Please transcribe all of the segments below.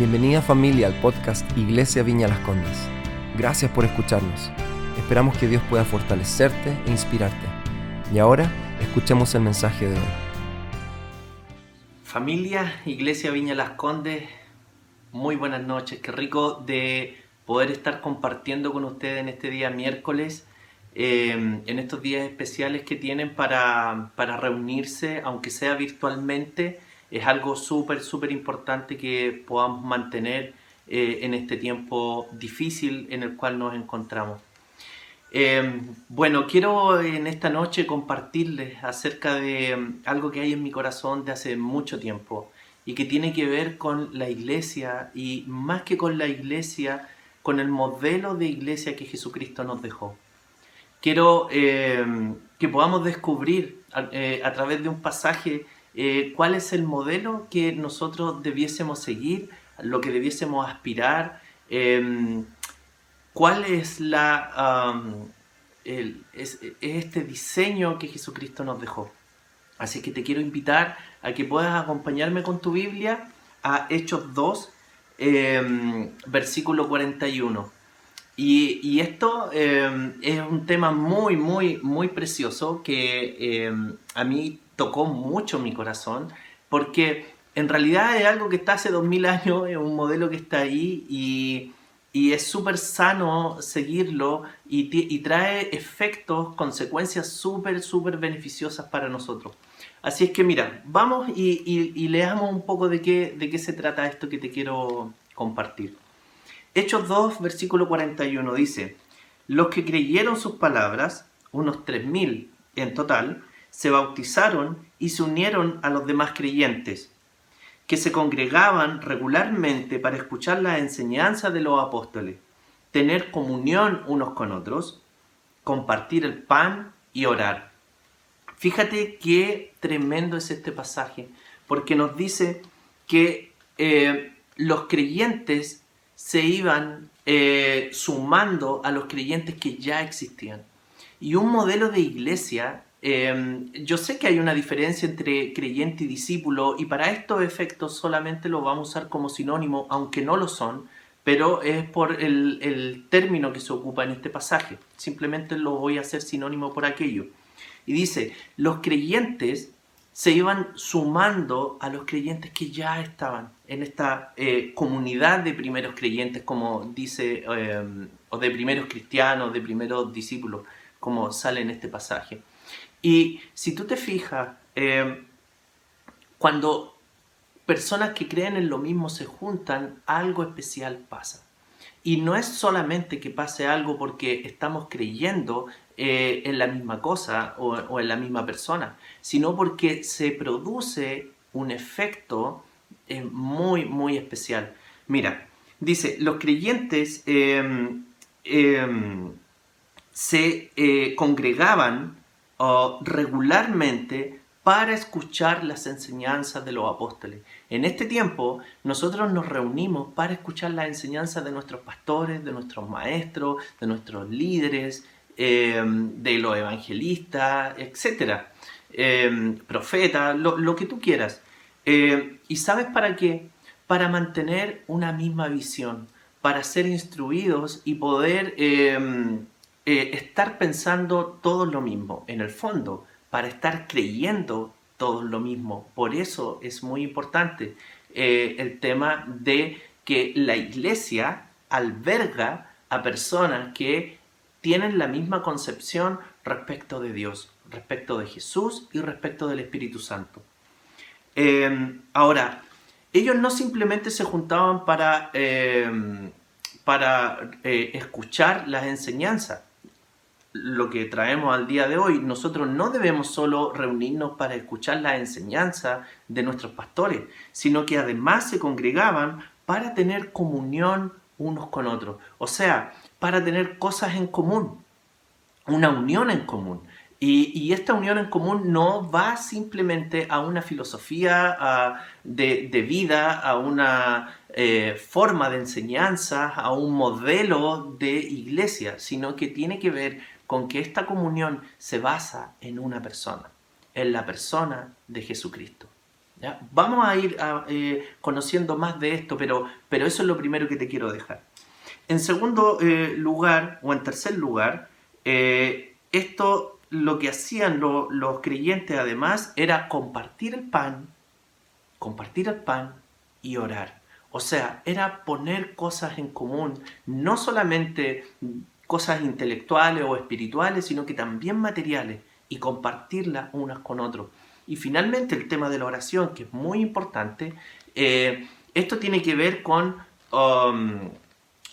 Bienvenida familia al podcast Iglesia Viña Las Condes. Gracias por escucharnos. Esperamos que Dios pueda fortalecerte e inspirarte. Y ahora escuchemos el mensaje de hoy. Familia, Iglesia Viña Las Condes, muy buenas noches. Qué rico de poder estar compartiendo con ustedes en este día miércoles, eh, en estos días especiales que tienen para, para reunirse, aunque sea virtualmente es algo súper, súper importante que podamos mantener eh, en este tiempo difícil en el cual nos encontramos. Eh, bueno, quiero en esta noche compartirles acerca de mm, algo que hay en mi corazón de hace mucho tiempo y que tiene que ver con la iglesia y más que con la iglesia, con el modelo de iglesia que Jesucristo nos dejó. Quiero eh, que podamos descubrir a través de un pasaje eh, cuál es el modelo que nosotros debiésemos seguir, lo que debiésemos aspirar, em, cuál es, la, este diseño que Jesucristo nos dejó. Así que te quiero invitar a que puedas acompañarme con tu Biblia a Hechos 2, em, versículo 41. Y, esto em, es un tema muy, muy, muy precioso que a mí tocó mucho mi corazón, porque en realidad es algo que está hace 2000 años, es un modelo que está ahí y, es súper sano seguirlo y, trae efectos, consecuencias súper, súper beneficiosas para nosotros. Así es que mira, vamos y, leamos un poco de qué, de qué se trata esto que te quiero compartir. Hechos 2, versículo 41 dice, los que creyeron sus palabras, unos 3.000 en total, se bautizaron y se unieron a los demás creyentes, que se congregaban regularmente para escuchar la enseñanza de los apóstoles, tener comunión unos con otros, compartir el pan y orar. Fíjate qué tremendo es este pasaje, porque nos dice que eh, los creyentes se iban eh, sumando a los creyentes que ya existían. Y un modelo de iglesia Em, yo sé que hay una diferencia entre creyente y discípulo y para estos efectos solamente lo vamos a usar como sinónimo, aunque no lo son, pero es por el, término que se ocupa en este pasaje. Simplemente lo voy a hacer sinónimo por aquello. Y dice, los creyentes se iban sumando a los creyentes que ya estaban en esta eh, comunidad de primeros creyentes, como dice, em, o de primeros cristianos, de primeros discípulos, como sale en este pasaje. Y si tú te fijas, eh, cuando personas que creen en lo mismo se juntan, algo especial pasa. Y no es solamente que pase algo porque estamos creyendo eh, en la misma cosa o, en la misma persona, sino porque se produce un efecto eh, muy, muy especial. Mira, dice, los creyentes em, em, se congregaban regularmente para escuchar las enseñanzas de los apóstoles. En este tiempo nosotros nos reunimos para escuchar las enseñanzas de nuestros pastores, de nuestros maestros, de nuestros líderes, em, de los evangelistas, etcétera, em, profetas, lo, que tú quieras. Em, ¿Y sabes para qué? Para mantener una misma visión, para ser instruidos y poder eh, estar pensando todo lo mismo, en el fondo, para estar creyendo todo lo mismo. Por eso es muy importante eh, el tema de que la iglesia alberga a personas que tienen la misma concepción respecto de Dios, respecto de Jesús y respecto del Espíritu Santo. Em, ahora, ellos no simplemente se juntaban para, em, para eh, escuchar las enseñanzas, lo que traemos al día de hoy, nosotros no debemos solo reunirnos para escuchar la enseñanza de nuestros pastores, sino que además se congregaban para tener comunión unos con otros, o sea, para tener cosas en común, una unión en común. Y, esta unión en común no va simplemente a una filosofía de, vida, a una eh, forma de enseñanza, a un modelo de iglesia, sino que tiene que ver con que esta comunión se basa en una persona, en la persona de Jesucristo. Vamos a ir eh, conociendo más de esto, pero, pero eso es lo primero que te quiero dejar. En segundo eh, lugar, o en tercer lugar, eh, esto lo que hacían los creyentes además era compartir el pan, compartir el pan y orar. O sea, era poner cosas en común, no solamente cosas intelectuales o espirituales, sino que también materiales y compartirlas unas con otros. Y finalmente el tema de la oración, que es muy importante, eh, esto tiene que ver con, um,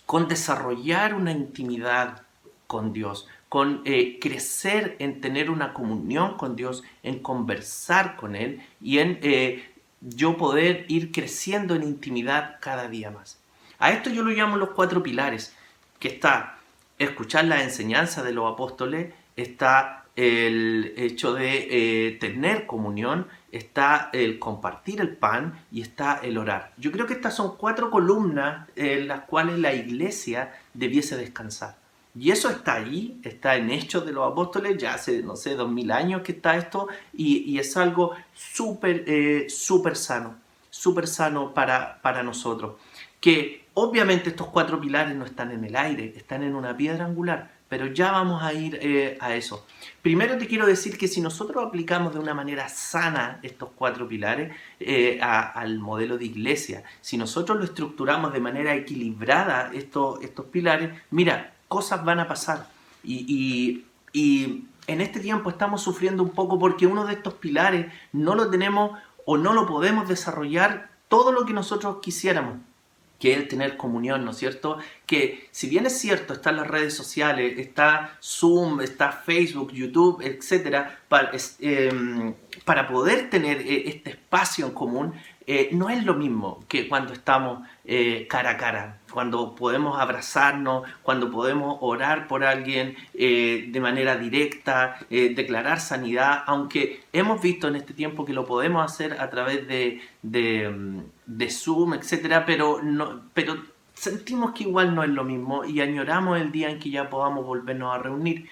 con desarrollar una intimidad con Dios, con eh, crecer en tener una comunión con Dios, en conversar con Él y en eh, yo poder ir creciendo en intimidad cada día más. A esto yo lo llamo los cuatro pilares, que está escuchar la enseñanza de los apóstoles, está el hecho de eh, tener comunión, está el compartir el pan y está el orar. Yo creo que estas son cuatro columnas en las cuales la iglesia debiese descansar. Y eso está ahí, está en Hechos de los Apóstoles, ya hace, no sé, dos mil años que está esto, y, es algo súper, eh, sano, súper sano para, para nosotros. Que obviamente estos cuatro pilares no están en el aire, están en una piedra angular, pero ya vamos a ir eh, a eso. Primero te quiero decir que si nosotros aplicamos de una manera sana estos cuatro pilares eh, al modelo de iglesia, si nosotros lo estructuramos de manera equilibrada estos, estos pilares, mira, cosas van a pasar. Y, y en este tiempo estamos sufriendo un poco porque uno de estos pilares no lo tenemos o no lo podemos desarrollar todo lo que nosotros quisiéramos que es tener comunión, ¿no es cierto? Que si bien es cierto, están las redes sociales, está Zoom, está Facebook, YouTube, etcétera, para, em, para poder tener eh, este espacio en común, eh, no es lo mismo que cuando estamos eh, cara a cara, cuando podemos abrazarnos, cuando podemos orar por alguien de manera directa, declarar sanidad, aunque hemos visto en este tiempo que lo podemos hacer a través de, de, de Zoom, etcétera, pero, no, pero sentimos que igual no es lo mismo y añoramos el día en que ya podamos volvernos a reunir.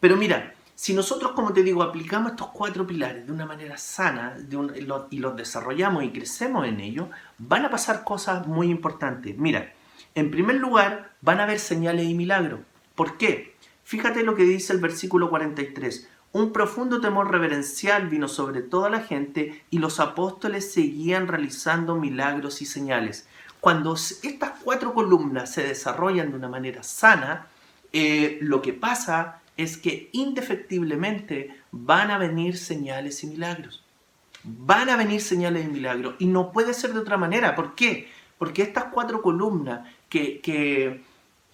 Pero mira, si nosotros, como te digo, aplicamos estos cuatro pilares de una manera sana y los desarrollamos y crecemos en ellos, van a pasar cosas muy importantes. Mira, en primer lugar, van a haber señales y milagros. ¿Por qué? Fíjate lo que dice el versículo 43. Un profundo temor reverencial vino sobre toda la gente y los apóstoles seguían realizando milagros y señales. Cuando estas cuatro columnas se desarrollan de una manera sana, eh, lo que pasa es que indefectiblemente van a venir señales y milagros. Van a venir señales y milagros. Y no puede ser de otra manera. ¿Por qué? Porque estas cuatro columnas que, que,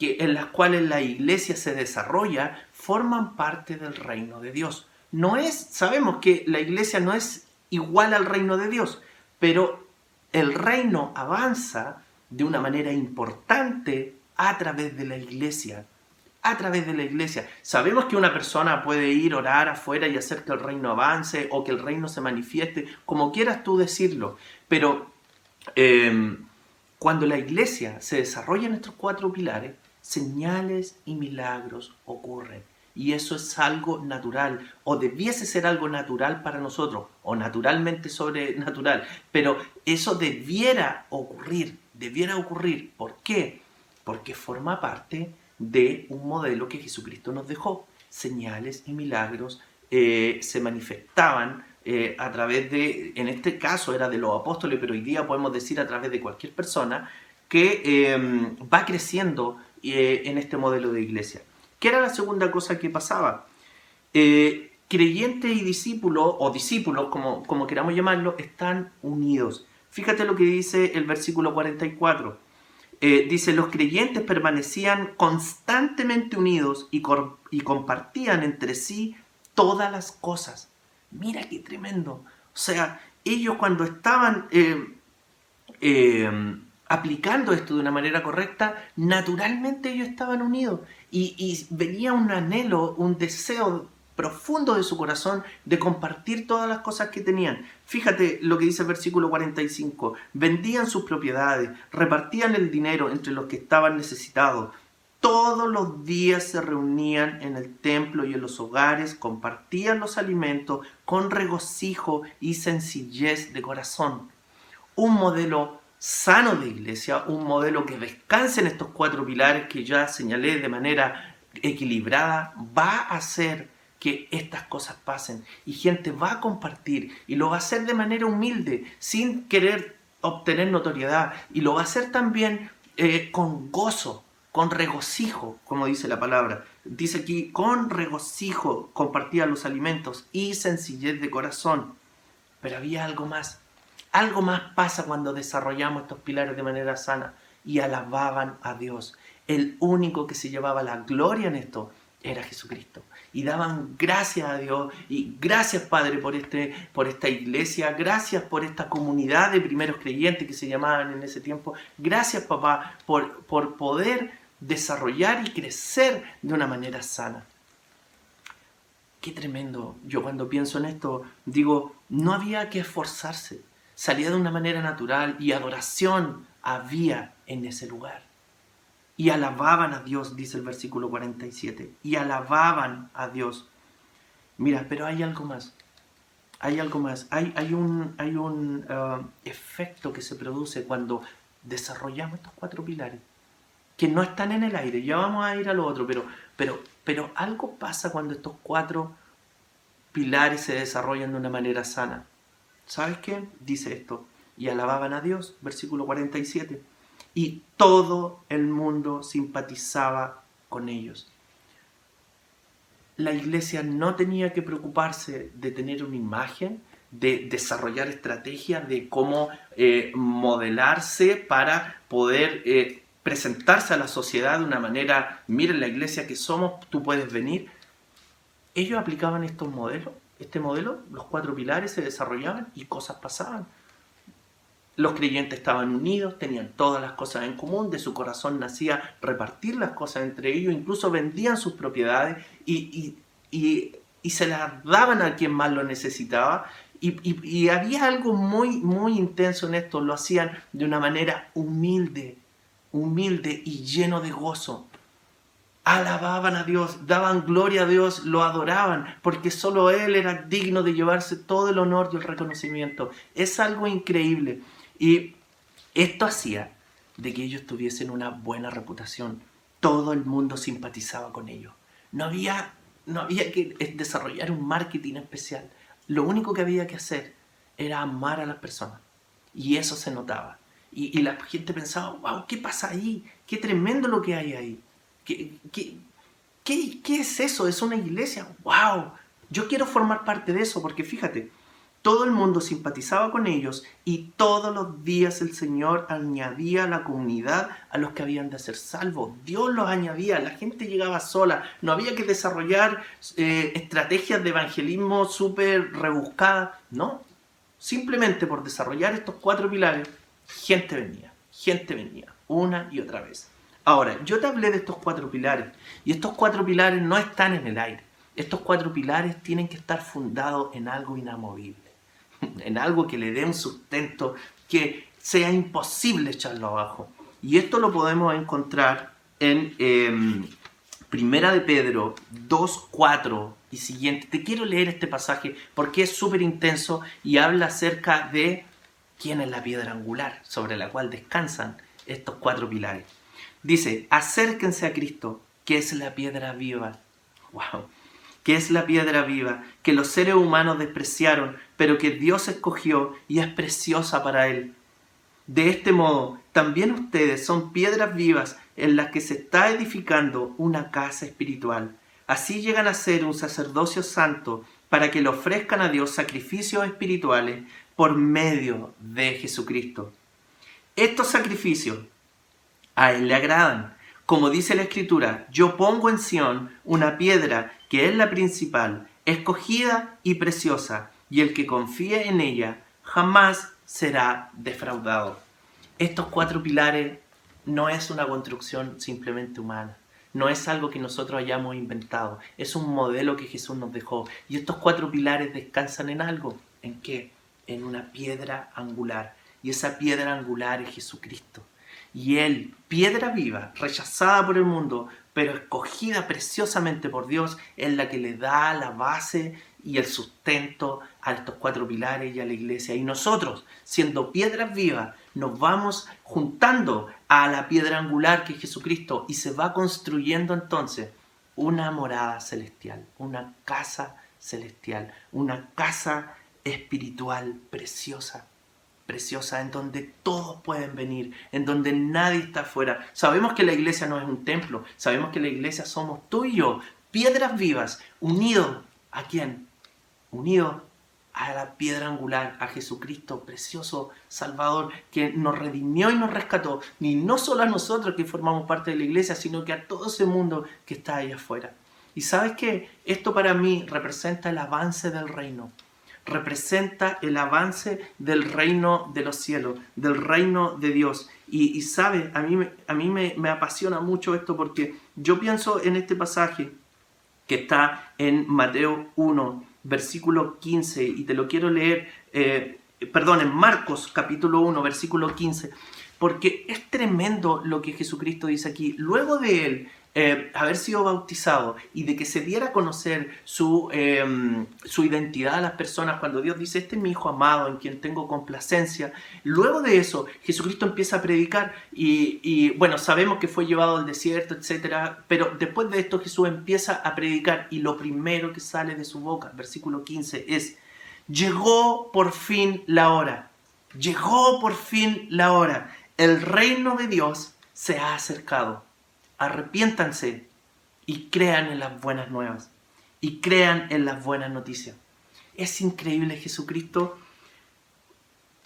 en las cuales la iglesia se desarrolla forman parte del reino de Dios. No es, sabemos que la iglesia no es igual al reino de Dios, pero el reino avanza de una manera importante a través de la iglesia a través de la iglesia. Sabemos que una persona puede ir, orar afuera y hacer que el reino avance o que el reino se manifieste, como quieras tú decirlo, pero em, cuando la iglesia se desarrolla en estos cuatro pilares, señales y milagros ocurren. Y eso es algo natural, o debiese ser algo natural para nosotros, o naturalmente sobrenatural, pero eso debiera ocurrir, debiera ocurrir. ¿Por qué? Porque forma parte de un modelo que Jesucristo nos dejó. Señales y milagros eh, se manifestaban eh, a través de, en este caso era de los apóstoles, pero hoy día podemos decir a través de cualquier persona que em, va creciendo eh, en este modelo de iglesia. ¿Qué era la segunda cosa que pasaba? creyentes y discípulos, o discípulos, como, como queramos llamarlo, están unidos. Fíjate lo que dice el versículo 44 eh, dice, los creyentes permanecían constantemente unidos y, y, compartían entre sí todas las cosas. Mira qué tremendo. O sea, ellos cuando estaban eh, eh, aplicando esto de una manera correcta, naturalmente ellos estaban unidos. Y, y venía un anhelo, un deseo profundo de su corazón de compartir todas las cosas que tenían. Fíjate lo que dice el versículo 45. Vendían sus propiedades, repartían el dinero entre los que estaban necesitados todos los días se reunían en el templo y en los hogares, compartían los alimentos con regocijo y sencillez de corazón. Un modelo sano de iglesia, un modelo que descanse en estos cuatro pilares que ya señalé de manera equilibrada, va a hacer que estas cosas pasen y gente va a compartir y lo va a hacer de manera humilde, sin querer obtener notoriedad y lo va a hacer también eh, con gozo, con regocijo, como dice la palabra. Dice aquí, con regocijo compartía los alimentos y sencillez de corazón. Pero había algo más. Algo más pasa cuando desarrollamos estos pilares de manera sana y alababan a Dios. El único que se llevaba la gloria en esto era Jesucristo. Y daban gracias a Dios y gracias Padre por, este, por esta iglesia, gracias por esta comunidad de primeros creyentes que se llamaban en ese tiempo. Gracias papá por, por poder desarrollar y crecer de una manera sana. Qué tremendo. Yo cuando pienso en esto digo, no había que esforzarse. Salía de una manera natural y adoración había en ese lugar y alababan a Dios, dice el versículo 47, y alababan a Dios. Mira, pero hay algo más, hay algo más, hay, un, hay un uh, efecto que se produce cuando desarrollamos estos cuatro pilares, que no están en el aire, ya vamos a ir a lo otro, pero, pero, pero algo pasa cuando estos cuatro pilares se desarrollan de una manera sana. ¿Sabes qué? Dice esto, y alababan a Dios, versículo 47 y todo el mundo simpatizaba con ellos. La iglesia no tenía que preocuparse de tener una imagen, de desarrollar estrategias, de cómo eh, modelarse para poder eh, presentarse a la sociedad de una manera, miren la iglesia que somos, tú puedes venir. Ellos aplicaban estos modelos, este modelo, los cuatro pilares se desarrollaban y cosas pasaban. Los creyentes estaban unidos, tenían todas las cosas en común, de su corazón nacía repartir las cosas entre ellos, incluso vendían sus propiedades y, se las daban a quien más lo necesitaba. Y, había algo muy, muy intenso en esto, lo hacían de una manera humilde, humilde y lleno de gozo. Alababan a Dios, daban gloria a Dios, lo adoraban, porque solo Él era digno de llevarse todo el honor y el reconocimiento. Es algo increíble. Y esto hacía de que ellos tuviesen una buena reputación. Todo el mundo simpatizaba con ellos. No había, no había que desarrollar un marketing especial. Lo único que había que hacer era amar a las personas. Y eso se notaba. Y, la gente pensaba, wow, ¿qué pasa ahí? Qué tremendo lo que hay ahí. ¿Qué, qué, qué, qué es eso? Es una iglesia. ¡Wow! Yo quiero formar parte de eso porque fíjate, todo el mundo simpatizaba con ellos y todos los días el Señor añadía a la comunidad a los que habían de ser salvos. Dios los añadía, la gente llegaba sola, no había que desarrollar eh, estrategias de evangelismo súper rebuscadas, no. Simplemente por desarrollar estos cuatro pilares, gente venía, gente venía, una y otra vez. Ahora, yo te hablé de estos cuatro pilares y estos cuatro pilares no están en el aire. Estos cuatro pilares tienen que estar fundados en algo inamovible en algo que le dé un sustento que sea imposible echarlo abajo. Y esto lo podemos encontrar en em, Primera de Pedro 2, 4 y siguiente. Te quiero leer este pasaje porque es súper intenso y habla acerca de quién es la piedra angular sobre la cual descansan estos cuatro pilares. Dice, acérquense a Cristo, que es la piedra viva. ¡Wow! Que es la piedra viva, que los seres humanos despreciaron, pero que Dios escogió y es preciosa para Él. De este modo, también ustedes son piedras vivas en las que se está edificando una casa espiritual. Así llegan a ser un sacerdocio santo para que le ofrezcan a Dios sacrificios espirituales por medio de Jesucristo. Estos sacrificios a Él le agradan. Como dice la Escritura, yo pongo en Sión una piedra que es la principal, escogida y preciosa, y el que confíe en ella jamás será defraudado. Estos cuatro pilares no es una construcción simplemente humana, no es algo que nosotros hayamos inventado, es un modelo que Jesús nos dejó. Y estos cuatro pilares descansan en algo, ¿en qué? En una piedra angular. Y esa piedra angular es Jesucristo. Y Él, piedra viva, rechazada por el mundo, pero escogida preciosamente por Dios, es la que le da la base y el sustento a estos cuatro pilares y a la iglesia. Y nosotros, siendo piedras vivas, nos vamos juntando a la piedra angular que es Jesucristo y se va construyendo entonces una morada celestial, una casa celestial, una casa espiritual preciosa, preciosa, en donde todos pueden venir, en donde nadie está afuera. Sabemos que la iglesia no es un templo, sabemos que la iglesia somos tú y yo, piedras vivas, unidos a quién? Unidos a la piedra angular, a Jesucristo, precioso Salvador, que nos redimió y nos rescató, ni no solo a nosotros que formamos parte de la iglesia, sino que a todo ese mundo que está ahí afuera. Y sabes que esto para mí representa el avance del reino, representa el avance del reino de los cielos, del reino de Dios. Y, sabes, a mí, a mí me, me apasiona mucho esto porque yo pienso en este pasaje que está en Mateo 1, versículo 15, y te lo quiero leer, eh, perdón, en Marcos capítulo 1, versículo 15, porque es tremendo lo que Jesucristo dice aquí. Luego de él eh, haber sido bautizado y de que se diera a conocer su, em, su identidad a las personas cuando Dios dice, este es mi Hijo amado en quien tengo complacencia, luego de eso Jesucristo empieza a predicar y, y bueno, sabemos que fue llevado al desierto, etc. Pero después de esto Jesús empieza a predicar y lo primero que sale de su boca, versículo 15, es, llegó por fin la hora, llegó por fin la hora, el reino de Dios se ha acercado arrepiéntanse y crean en las buenas nuevas y crean en las buenas noticias. Es increíble, Jesucristo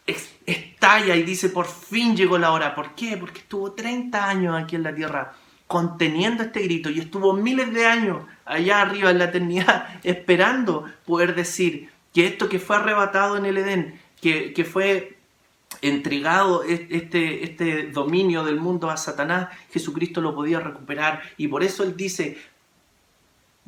estalla y dice, por fin llegó la hora. ¿Por qué? Porque estuvo 30 años aquí en la tierra conteniendo este grito y estuvo miles de años allá arriba en la eternidad esperando poder decir que esto que fue arrebatado en el Edén, que, que fue entregado este, este dominio del mundo a Satanás, Jesucristo lo podía recuperar. Y por eso Él dice,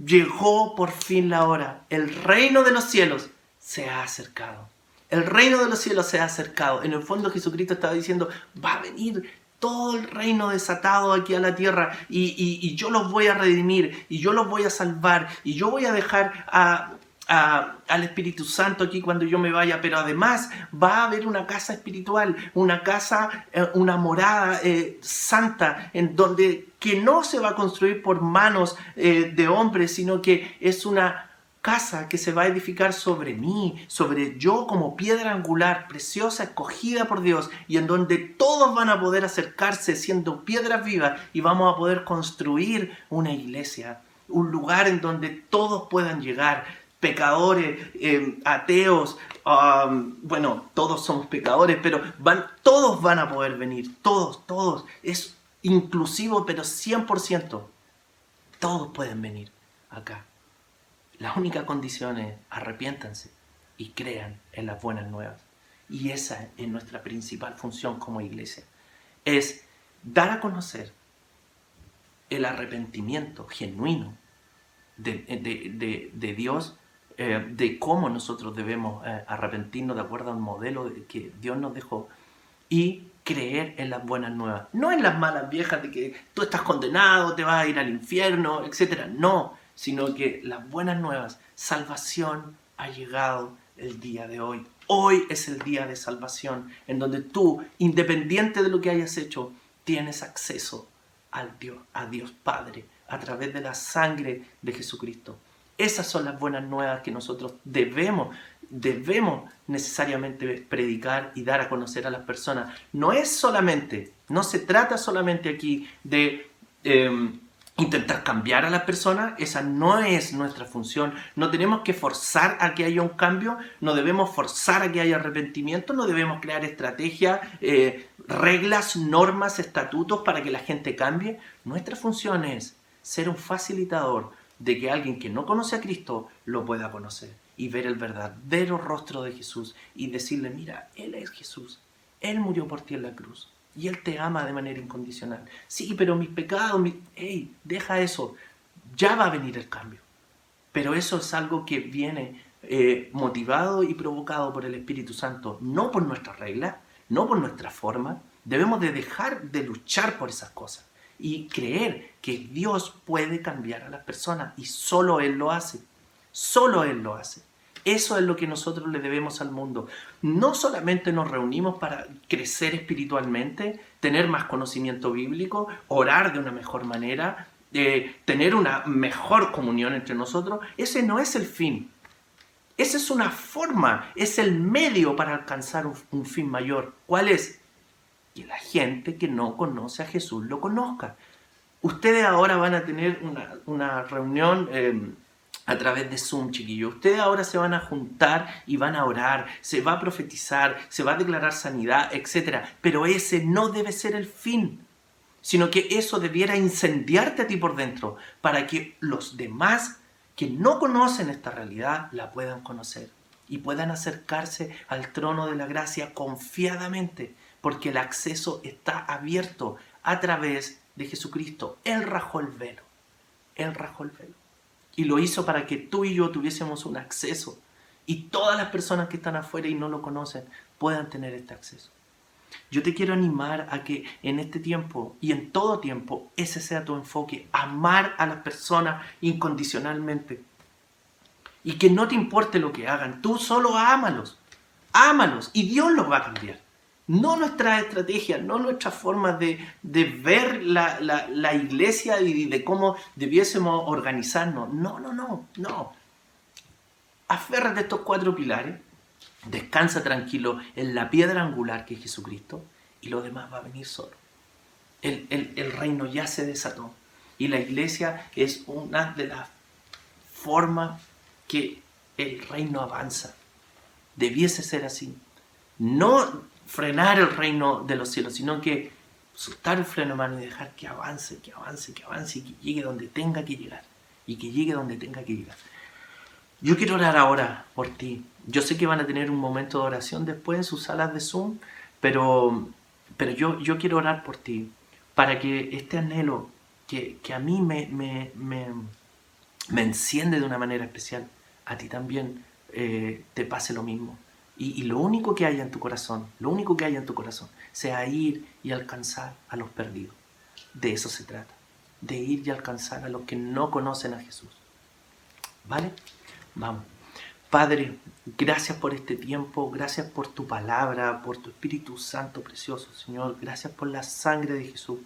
llegó por fin la hora, el reino de los cielos se ha acercado. El reino de los cielos se ha acercado. En el fondo Jesucristo estaba diciendo, va a venir todo el reino desatado aquí a la tierra y, y, yo los voy a redimir y yo los voy a salvar y yo voy a dejar a, al Espíritu Santo aquí cuando yo me vaya, pero además va a haber una casa espiritual, una casa, eh, una morada eh, santa, en donde que no se va a construir por manos eh, de hombres, sino que es una casa que se va a edificar sobre mí, sobre yo como piedra angular, preciosa, escogida por Dios, y en donde todos van a poder acercarse siendo piedras vivas y vamos a poder construir una iglesia, un lugar en donde todos puedan llegar pecadores, eh, ateos, um, bueno, todos somos pecadores, pero van, todos van a poder venir, todos, todos. Es inclusivo, pero 100%. Todos pueden venir acá. La única condición es arrepiéntanse y crean en las buenas nuevas. Y esa es nuestra principal función como iglesia. Es dar a conocer el arrepentimiento genuino de, de Dios eh, de cómo nosotros debemos eh, arrepentirnos de acuerdo al modelo que Dios nos dejó y creer en las buenas nuevas. No en las malas viejas de que tú estás condenado, te vas a ir al infierno, etc. No, sino que las buenas nuevas, salvación ha llegado el día de hoy. Hoy es el día de salvación, en donde tú, independiente de lo que hayas hecho, tienes acceso al Dios, a Dios Padre a través de la sangre de Jesucristo. Esas son las buenas nuevas que nosotros debemos, debemos necesariamente predicar y dar a conocer a las personas. No es solamente, no se trata solamente aquí de em, intentar cambiar a las personas, esa no es nuestra función. No tenemos que forzar a que haya un cambio, no debemos forzar a que haya arrepentimiento, no debemos crear estrategias, eh, reglas, normas, estatutos para que la gente cambie. Nuestra función es ser un facilitador de que alguien que no conoce a Cristo lo pueda conocer y ver el verdadero rostro de Jesús y decirle, mira, Él es Jesús, Él murió por ti en la cruz y Él te ama de manera incondicional. Sí, pero mis pecados, mi... hey, deja eso, ya va a venir el cambio. Pero eso es algo que viene eh, motivado y provocado por el Espíritu Santo, no por nuestras reglas, no por nuestra forma, Debemos de dejar de luchar por esas cosas y creer que Dios puede cambiar a las personas y solo Él lo hace. Solo Él lo hace. Eso es lo que nosotros le debemos al mundo. No solamente nos reunimos para crecer espiritualmente, tener más conocimiento bíblico, orar de una mejor manera, eh, tener una mejor comunión entre nosotros. Ese no es el fin. Esa es una forma, es el medio para alcanzar un, fin mayor. ¿Cuál es? Que la gente que no conoce a Jesús lo conozca. Ustedes ahora van a tener una, reunión eh, a través de Zoom, chiquillo. Ustedes ahora se van a juntar y van a orar, se va a profetizar, se va a declarar sanidad, etc. Pero ese no debe ser el fin, sino que eso debiera incendiarte a ti por dentro para que los demás que no conocen esta realidad la puedan conocer y puedan acercarse al trono de la gracia confiadamente, porque el acceso está abierto a través de Jesucristo. Él rajó el velo. Él rajó el velo. Y lo hizo para que tú y yo tuviésemos un acceso. Y todas las personas que están afuera y no lo conocen puedan tener este acceso. Yo te quiero animar a que en este tiempo y en todo tiempo ese sea tu enfoque, amar a las personas incondicionalmente. Y que no te importe lo que hagan, tú solo ámalos, ámalos y Dios los va a cambiar. No nuestra estrategia, no nuestra forma de, ver la, la, iglesia y de cómo debiésemos organizarnos. No, no, no, no. Aférrate a estos cuatro pilares, descansa tranquilo en la piedra angular que es Jesucristo y lo demás va a venir solo. El, el reino ya se desató y la iglesia es una de las formas que el reino avanza. Debiese ser así. No frenar el reino de los cielos, sino que soltar el freno mano y dejar que avance, que avance, que avance y que llegue donde tenga que llegar. Y que llegue donde tenga que llegar. Yo quiero orar ahora por ti. Yo sé que van a tener un momento de oración después en sus salas de Zoom, pero, pero yo, yo quiero orar por ti para que este anhelo que, a mí me, me, me, enciende de una manera especial, a ti también eh, te pase lo mismo. Y, lo único que haya en tu corazón, lo único que haya en tu corazón, sea ir y alcanzar a los perdidos. De eso se trata, de ir y alcanzar a los que no conocen a Jesús. ¿Vale? Vamos. Padre, gracias por este tiempo, gracias por tu palabra, por tu Espíritu Santo precioso, Señor. Gracias por la sangre de Jesús.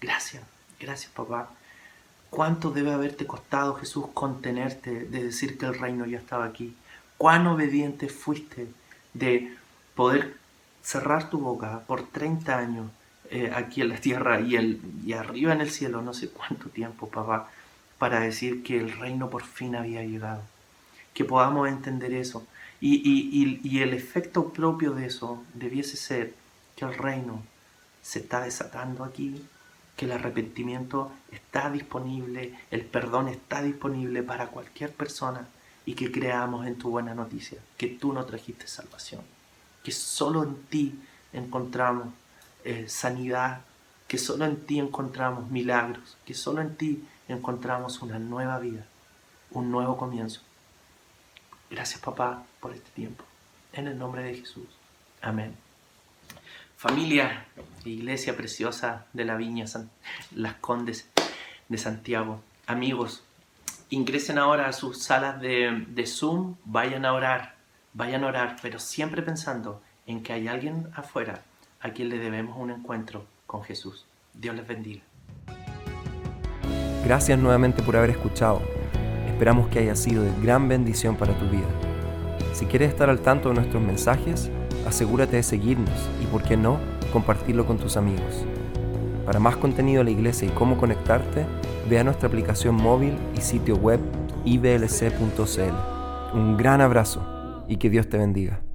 Gracias, gracias, papá. ¿Cuánto debe haberte costado, Jesús, contenerte de decir que el reino ya estaba aquí? Cuán obediente fuiste de poder cerrar tu boca por 30 años eh, aquí en la tierra y, arriba en el cielo, no sé cuánto tiempo, papá, para decir que el reino por fin había llegado. Que podamos entender eso. Y, y, el efecto propio de eso debiese ser que el reino se está desatando aquí, que el arrepentimiento está disponible, el perdón está disponible para cualquier persona y que creamos en tu buena noticia, que tú no trajiste salvación, que solo en ti encontramos eh, sanidad, que solo en ti encontramos milagros, que solo en ti encontramos una nueva vida, un nuevo comienzo. Gracias papá por este tiempo. En el nombre de Jesús. Amén. Familia, iglesia preciosa de la Viña, Las Condes de Santiago, amigos, ingresen ahora a sus salas de, Zoom, vayan a orar, vayan a orar, pero siempre pensando en que hay alguien afuera a quien le debemos un encuentro con Jesús. Dios les bendiga. Gracias nuevamente por haber escuchado. Esperamos que haya sido de gran bendición para tu vida. Si quieres estar al tanto de nuestros mensajes, asegúrate de seguirnos y, por qué no, compartirlo con tus amigos. Para más contenido de la iglesia y cómo conectarte, ve a nuestra aplicación móvil y sitio web iblc.cl. Un gran abrazo y que Dios te bendiga.